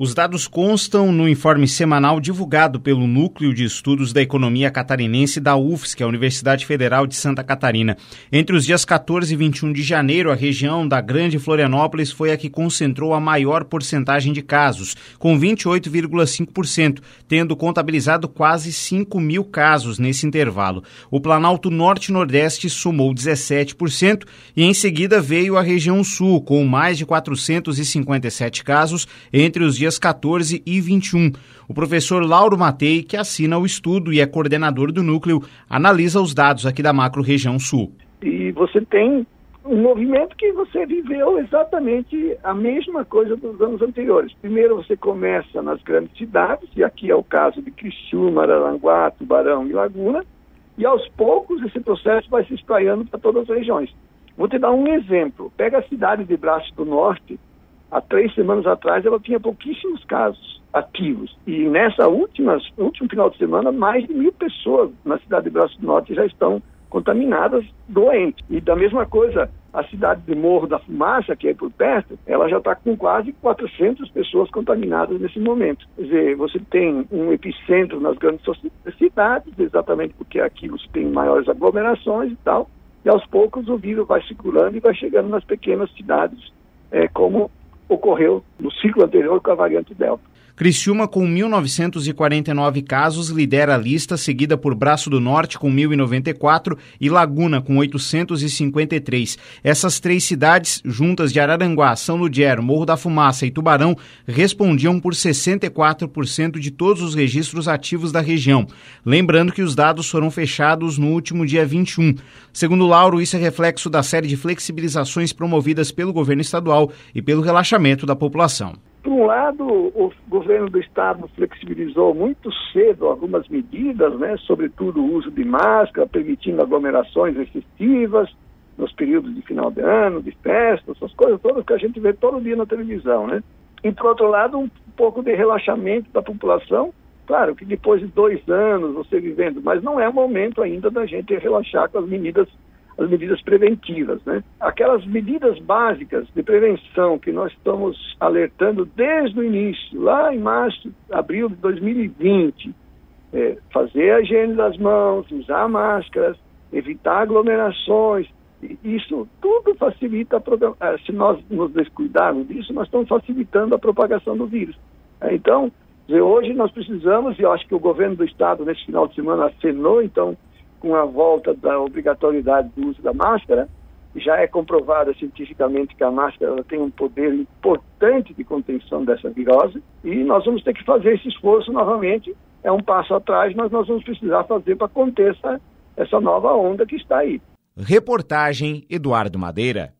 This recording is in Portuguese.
Os dados constam no informe semanal divulgado pelo Núcleo de Estudos da Economia Catarinense da UFSC, a Universidade Federal de Santa Catarina. Entre os dias 14 e 21 de janeiro, a região da Grande Florianópolis foi a que concentrou a maior porcentagem de casos, com 28,5%, tendo contabilizado quase 5 mil casos nesse intervalo. O Planalto Norte Nordeste somou 17% e em seguida veio a região Sul, com mais de 457 casos entre os dias dias 14 e 21. O professor Lauro Matei, que assina o estudo e é coordenador do núcleo, analisa os dados aqui da macro região sul. E você tem um movimento que você viveu exatamente a mesma coisa dos anos anteriores. Primeiro você começa nas grandes cidades, e aqui é o caso de Criciúma, Araranguá, Tubarão e Laguna, e aos poucos esse processo vai se espraiando para todas as regiões. Vou te dar um exemplo. Pega a cidade de Braço do Norte, há três semanas atrás ela tinha pouquíssimos casos ativos. E nessa última, último final de semana, mais de mil pessoas na cidade de Braço do Norte já estão contaminadas, doentes. E da mesma coisa, a cidade de Morro da Fumaça, que é por perto, ela já está com quase 400 pessoas contaminadas nesse momento. Quer dizer, você tem um epicentro nas grandes cidades, exatamente porque aqui você tem maiores aglomerações e tal, e aos poucos o vírus vai circulando e vai chegando nas pequenas cidades, é, como ocorreu no ciclo anterior com a variante Delta. Criciúma, com 1.949 casos, lidera a lista, seguida por Braço do Norte, com 1.094, e Laguna, com 853. Essas três cidades, juntas de Araranguá, São Ludier, Morro da Fumaça e Tubarão, respondiam por 64% de todos os registros ativos da região. Lembrando que os dados foram fechados no último dia 21. Segundo Lauro, isso é reflexo da série de flexibilizações promovidas pelo governo estadual e pelo relaxamento da população. Por um lado, o governo do estado flexibilizou muito cedo algumas medidas, né, sobretudo o uso de máscara, permitindo aglomerações excessivas nos períodos de final de ano, de festa, essas coisas todas que a gente vê todo dia na televisão, né? E por outro lado, um pouco de relaxamento da população, claro que depois de dois anos você vivendo, mas não é o momento ainda da gente relaxar com as medidas as medidas preventivas, né? Aquelas medidas básicas de prevenção que nós estamos alertando desde o início, lá em março, abril de 2020, é, fazer a higiene das mãos, usar máscaras, evitar aglomerações, isso tudo facilita, a, se nós nos descuidarmos disso, nós estamos facilitando a propagação do vírus. É, então, hoje nós precisamos, e eu acho que o governo do estado nesse final de semana acenou, então, com a volta da obrigatoriedade do uso da máscara, já é comprovada cientificamente que a máscara tem um poder importante de contenção dessa virose e nós vamos ter que fazer esse esforço novamente. É um passo atrás, mas nós vamos precisar fazer para conter essa, essa nova onda que está aí. Reportagem Eduardo Madeira.